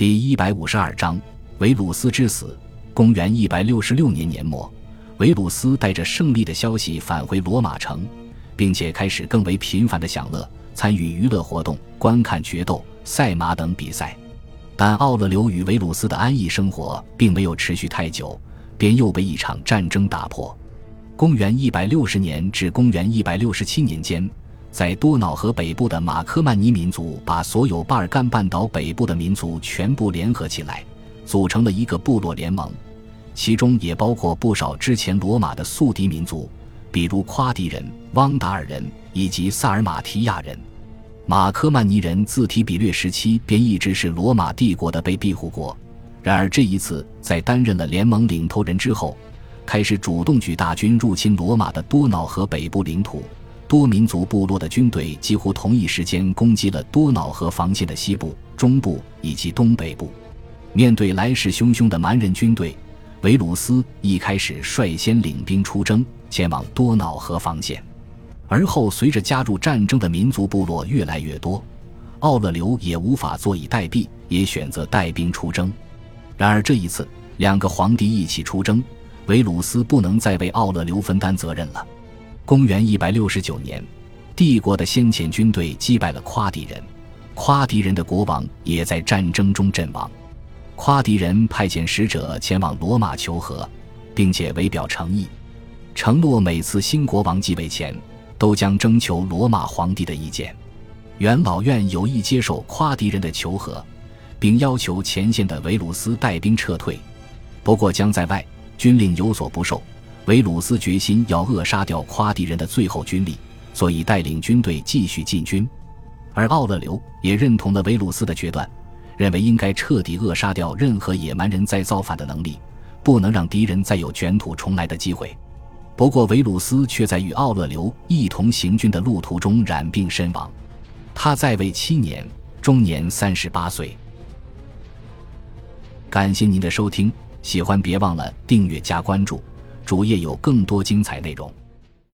第一百五十二章维鲁斯之死。公元一百六十六年年末，维鲁斯带着胜利的消息返回罗马城，并且开始更为频繁的享乐，参与娱乐活动，观看决斗、赛马等比赛。但奥勒留与维鲁斯的安逸生活并没有持续太久，便又被一场战争打破。公元一百六十年至公元一百六十七年间，在多瑙河北部的马科曼尼民族把所有巴尔干半岛北部的民族全部联合起来，组成了一个部落联盟，其中也包括不少之前罗马的宿敌民族，比如夸迪人、汪达尔人以及萨尔马提亚人。马科曼尼人自提比略时期便一直是罗马帝国的被庇护国，然而这一次在担任了联盟领头人之后，开始主动举大军入侵罗马的多瑙河北部领土。多民族部落的军队几乎同一时间攻击了多瑙河防线的西部、中部以及东北部。面对来势汹汹的蛮人军队，维鲁斯一开始率先领兵出征，前往多瑙河防线。而后，随着加入战争的民族部落越来越多，奥勒留也无法坐以待毙，也选择带兵出征。然而这一次，两个皇帝一起出征，维鲁斯不能再为奥勒留分担责任了。公元一百六十九年，帝国的先遣军队击败了夸迪人，夸迪人的国王也在战争中阵亡。夸迪人派遣使者前往罗马求和，并且为表诚意，承诺每次新国王继位前。都将征求罗马皇帝的意见。元老院有意接受夸迪人的求和，并要求前线的维鲁斯带兵撤退。不过将在外，军令有所不受。维鲁斯决心要扼杀掉夸迪人的最后军力，所以带领军队继续进军。而奥勒留也认同了维鲁斯的决断，认为应该彻底扼杀掉任何野蛮人再造反的能力，不能让敌人再有卷土重来的机会。不过，维鲁斯却在与奥勒留一同行军的路途中染病身亡。他在位七年，终年三十八岁。感谢您的收听，喜欢别忘了订阅加关注，主页有更多精彩内容。